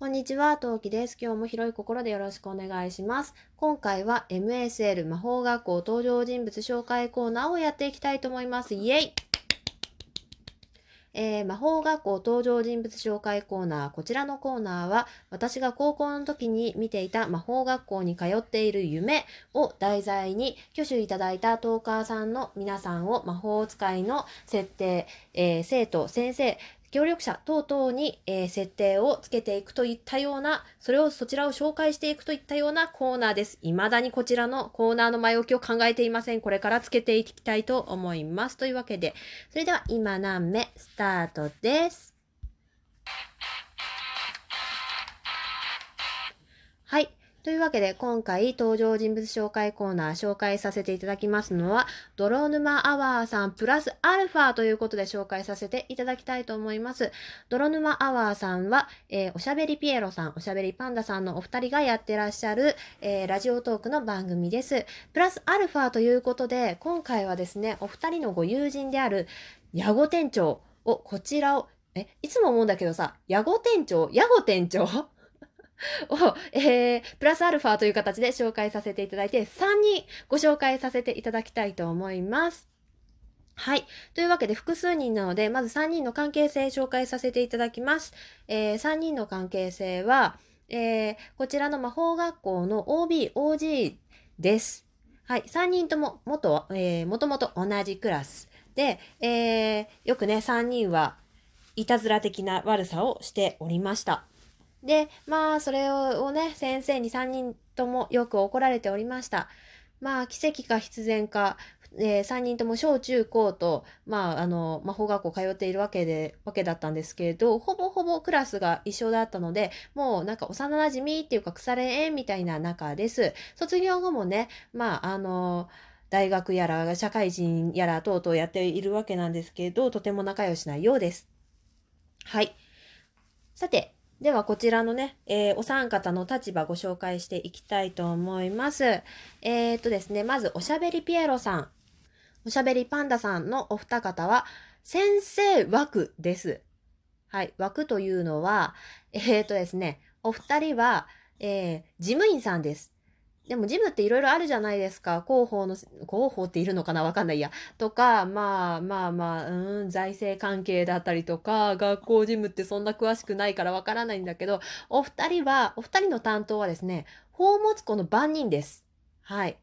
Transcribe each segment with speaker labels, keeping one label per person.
Speaker 1: こんにちは、トウキです。今日も広い心でよろしくお願いします。今回は MSL 魔法学校登場人物紹介コーナーをやっていきたいと思います。イエイえー魔法学校登場人物紹介コーナー。こちらのコーナーは、私が高校の時に見ていた魔法学校に通っている夢を題材に、挙手いただいたトーカーさんの皆さんを魔法使いの設定、えー生徒、先生、協力者等々に、えー設定をつけていくといったような、それをそちらを紹介していくといったようなコーナーです。未だにこちらのコーナーの前置きを考えていません。これからつけていきたいと思います。というわけで、それでは今何目スタートです。はい。というわけで、今回登場人物紹介コーナー紹介させていただきますのは、泥沼アワーさんプラスアルファということで紹介させていただきたいと思います。泥沼アワーさんは、えーおしゃべりピエロさん、おしゃべりパンダさんのお二人がやってらっしゃる、えーラジオトークの番組です。プラスアルファということで、今回はですね、お二人のご友人である、ヤゴ店長を、こちらを、え、いつも思うんだけどさ、ヤゴ店長？ヤゴ店長？を、えー、プラスアルファという形で紹介させていただいて、3人ご紹介させていただきたいと思います。はい。というわけで複数人なので、まず3人の関係性紹介させていただきます。えー、3人の関係性は、えー、こちらの魔法学校の OB、OG です。はい。3人とも元、えー、もともと同じクラスで、えー、よくね、3人はいたずら的な悪さをしておりました。で、まあ、それをね、先生に3人ともよく怒られておりました。まあ、奇跡か必然か、え3人とも小中高と、まあ、あの、魔法学校通っているわけで、わけだったんですけれど、ほぼほぼクラスが一緒だったので、もうなんか幼馴染っていうか腐れ縁みたいな中です。卒業後もね、まあ、あの、大学やら社会人やら等々やっているわけなんですけど、とても仲良しないようです。はい。さて、ではこちらのね、えーお三方の立場ご紹介していきたいと思います。えー、っとですね、まずおしゃべりピエロさん、おしゃべりパンダさんのお二方は、先生枠です。はい、枠というのは、えー、っとですね、お二人は、えー事務員さんです。でも事務っていろいろあるじゃないですか。広報の、広報っているのかな？わかんないや。とか、まあまあまあ、うん、財政関係だったりとか、学校事務ってそんな詳しくないからわからないんだけど、お二人は、お二人の担当はですね、宝物庫の番人です。はい。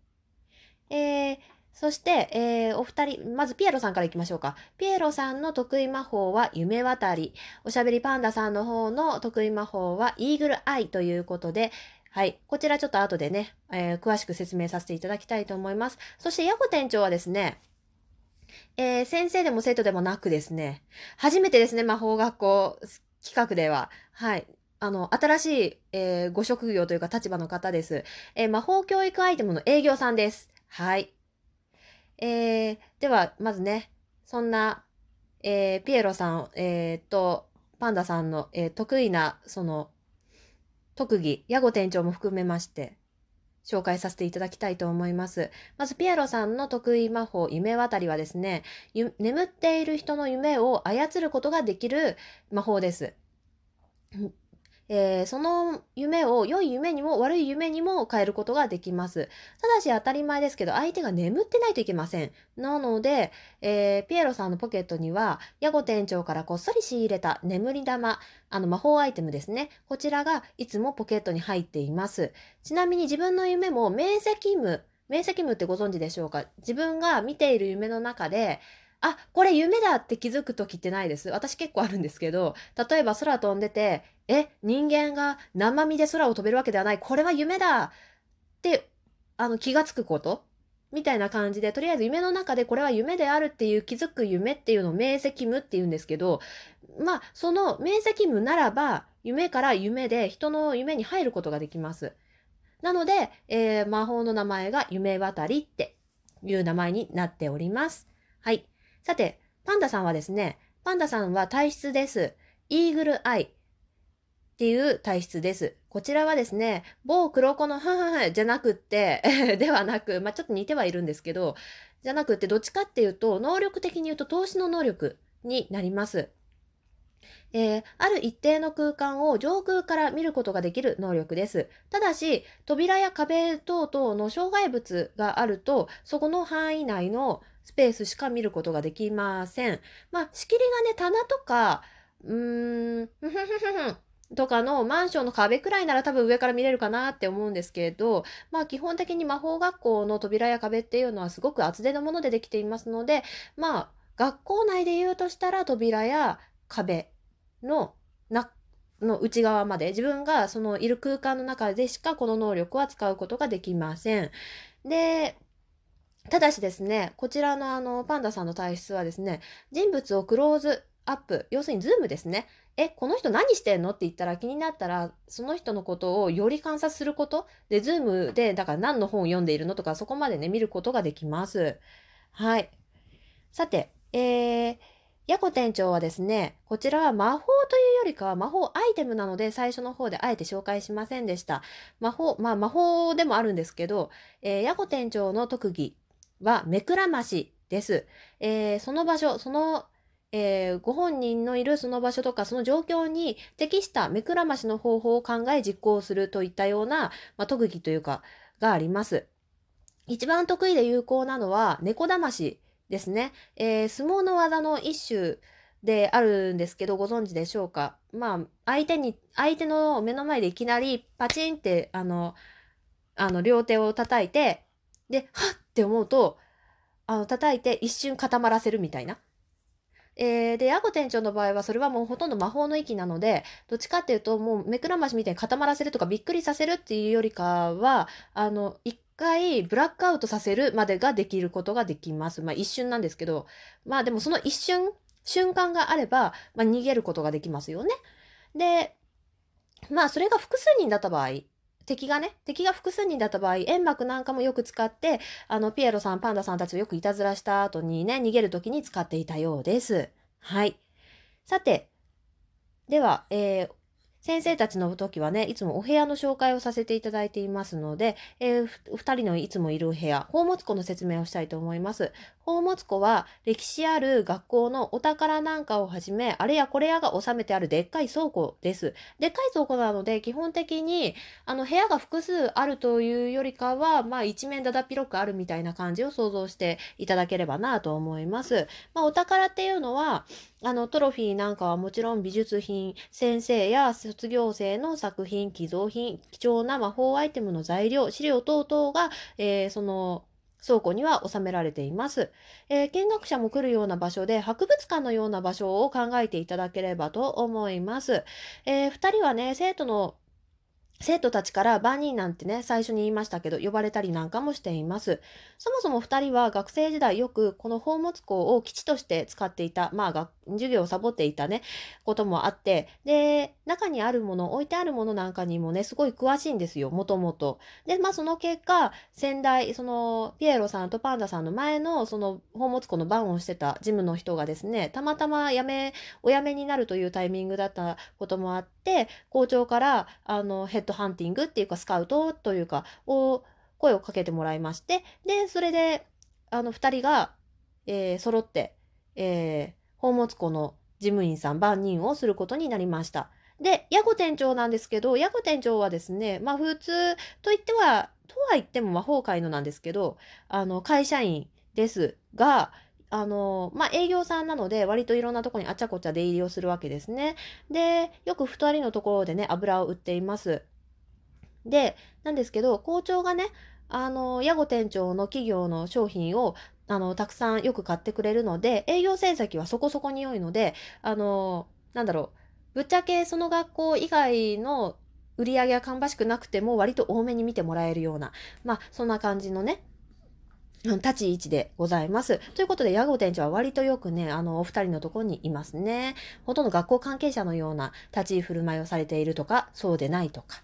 Speaker 1: えー、そして、えーお二人、まずピエロさんからいきましょうか。ピエロさんの得意魔法は夢渡り。おしゃべりパンダさんの方の得意魔法はイーグルアイということで、はい。こちらちょっと後でね、えー詳しく説明させていただきたいと思います。そして、ヤコ店長はですね、えー先生でも生徒でもなくですね、初めてですね、魔法学校企画では。はい。あの、新しい、えーご職業というか立場の方です。えー魔法教育アイテムの営業さんです。はい。えーでは、まずね、そんな、えーピエロさん、えーと、パンダさんの、えー得意な、その、特技、ヤゴ店長も含めまして、紹介させていただきたいと思います。まず、ピアロさんの得意魔法、夢渡りはですね、眠っている人の夢を操ることができる魔法です。えーその夢を良い夢にも悪い夢にも変えることができます。ただし当たり前ですけど相手が眠ってないといけません。なので、えーピエロさんのポケットにはヤゴ店長からこっそり仕入れた眠り玉、あの魔法アイテムですね。こちらがいつもポケットに入っています。ちなみに自分の夢も明晰夢、明晰夢ってご存知でしょうか？自分が見ている夢の中で、あ、これ夢だって気づく時ってないです。私結構あるんですけど、例えば空飛んでて、え、人間が生身で空を飛べるわけではない。これは夢だって、あの、気がつくこと？みたいな感じで、とりあえず夢の中でこれは夢であるっていう気づく夢っていうのを明晰夢って言うんですけど、まあ、その明晰夢ならば、夢から夢で人の夢に入ることができます。なので、えー魔法の名前が夢渡りっていう名前になっております。はい。さて、パンダさんはですね、パンダさんは体質です。イーグルアイっていう体質です。こちらはですね、某黒子のふんふんふんじゃなくって、ではなく、まあ、ちょっと似てはいるんですけど、じゃなくって、どっちかっていうと、能力的に言うと投資の能力になります。えー、ある一定の空間を上空から見ることができる能力です。ただし、扉や壁等々の障害物があると、そこの範囲内のスペースしか見ることができません。まあ、仕切りがね、棚とか、うーん、ふふふふ とかのマンションの壁くらいなら多分上から見れるかなって思うんですけど、まあ基本的に魔法学校の扉や壁っていうのはすごく厚手のものでできていますので、まあ学校内で言うとしたら扉や壁のなの内側まで自分がそのいる空間の中でしかこの能力は使うことができません。で、ただしですね、こちらのあのパンダさんの体質はですね、人物をクローズアップ、要するにズームですね。え、この人何してんのって言ったら気になったら、その人のことをより観察することで、ズームで、だから何の本を読んでいるのとか、そこまでね、見ることができます。はい。さて、えー、ヤコ店長はですね、こちらは魔法というよりかは魔法アイテムなので最初の方であえて紹介しませんでした。魔法、まあ魔法でもあるんですけど、えー、ヤコ店長の特技は目くらましです。えー、その場所、その、えー、ご本人のいるその場所とかその状況に適した目くらましの方法を考え実行するといったような、まあ、特技というかがあります。一番得意で有効なのは猫だましですね。えー、相撲の技の一種であるんですけど、ご存知でしょうか？まあ、相手に、相手の目の前でいきなりパチンって、あの、あの、両手を叩いて、で、はっって思うと、あの、叩いて一瞬固まらせるみたいな。えー、で、ヤゴ店長の場合はそれはもうほとんど魔法の域なので、どっちかっていうともう目くらましみたいに固まらせるとかびっくりさせるっていうよりかは、あの、一回ブラックアウトさせるまでができることができます。まあ一瞬なんですけど、まあでもその一瞬、瞬間があれば、まあ逃げることができますよね。で、まあそれが複数人だった場合、敵がね、敵が複数人だった場合、煙幕なんかもよく使って、あの、ピエロさん、パンダさんたちをよくいたずらした後にね、逃げる時に使っていたようです。はい。さて、では、えー、先生たちの時はね、いつもお部屋の紹介をさせていただいていますので、えー、二人のいつもいる部屋、宝物庫の説明をしたいと思います。宝物庫は歴史ある学校のお宝なんかをはじめ、あれやこれやが収めてあるでっかい倉庫です。でっかい倉庫なので、基本的に、あの、部屋が複数あるというよりかは、まあ、一面だだっ広くあるみたいな感じを想像していただければなと思います。まあ、お宝っていうのは、あの、トロフィーなんかはもちろん美術品、先生や卒業生の作品、寄贈品、貴重な魔法アイテムの材料、資料等々が、えー、その、倉庫には収められています、えー、見学者も来るような場所で博物館のような場所を考えていただければと思います。えー、二人はね、生徒の生徒たちからバーニーなんてね、最初に言いましたけど、呼ばれたりなんかもしています。そもそも二人は学生時代よくこの宝物庫を基地として使っていた、まあ授業をサボっていたね、こともあって、で、中にあるもの、置いてあるものなんかにもね、すごい詳しいんですよ、もともと。で、まあその結果、先代、その、ピエロさんとパンダさんの前の、その宝物庫の番をしてたジムの人がですね、たまたま辞め、お辞めになるというタイミングだったこともあって、校長から、あの、ヘッドハンティングっていうかスカウトというかを声をかけてもらいましてでそれであの2人が、えー、揃って、えー、宝物庫の事務員さん番人をすることになりました。で、ヤゴ店長なんですけど、ヤゴ店長はですね、まあ普通と言っては、とは言っても魔法界のなんですけど、あの、会社員ですが、あの、まあ、営業さんなので、割といろんなとこにあちゃこちゃ出入りをするわけですね。で、よく二人のところでね、油を売っています。で、なんですけど、校長がね、あの、ヤゴ店長の企業の商品を、あの、たくさんよく買ってくれるので、営業成績はそこそこに良いので、あの、なんだろう、ぶっちゃけその学校以外の売り上げが芳しくなくても割と多めに見てもらえるような、まあ、そんな感じのね、立ち位置でございます。ということで、ヤゴ店長は割とよくね、あの、お二人のところにいますね。ほとんど学校関係者のような立ち居振る舞いをされているとか、そうでないとか。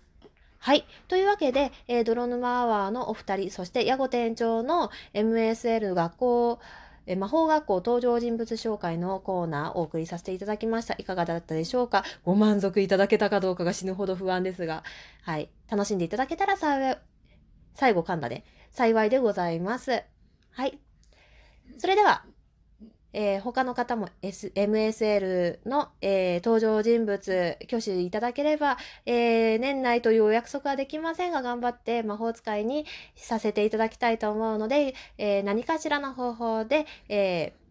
Speaker 1: はい。というわけで、えー、泥沼アワーのお二人、そしてヤゴ店長の MSL 学校、え魔法学校登場人物紹介のコーナーをお送りさせていただきました。いかがだったでしょうか？ご満足いただけたかどうかが死ぬほど不安ですが、はい。楽しんでいただけたら最後噛んだね。幸いでございます。はい。それでは、えー他の方も、S、MSL の、えー登場人物、挙手いただければ、えー年内というお約束はできませんが、頑張って魔法使いにさせていただきたいと思うので、えー何かしらの方法で、えー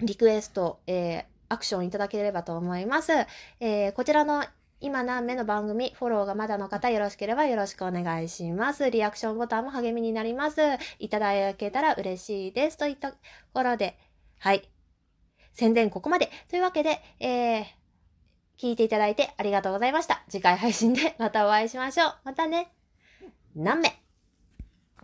Speaker 1: リクエスト、えーアクションいただければと思います。えーこちらの今何目の番組、フォローがまだの方よろしければよろしくお願いします。リアクションボタンも励みになります。いただけたら嬉しいです。といったところで、はい。宣伝ここまで。というわけで、えー、聞いていただいてありがとうございました。次回配信でまたお会いしましょう。またね。何目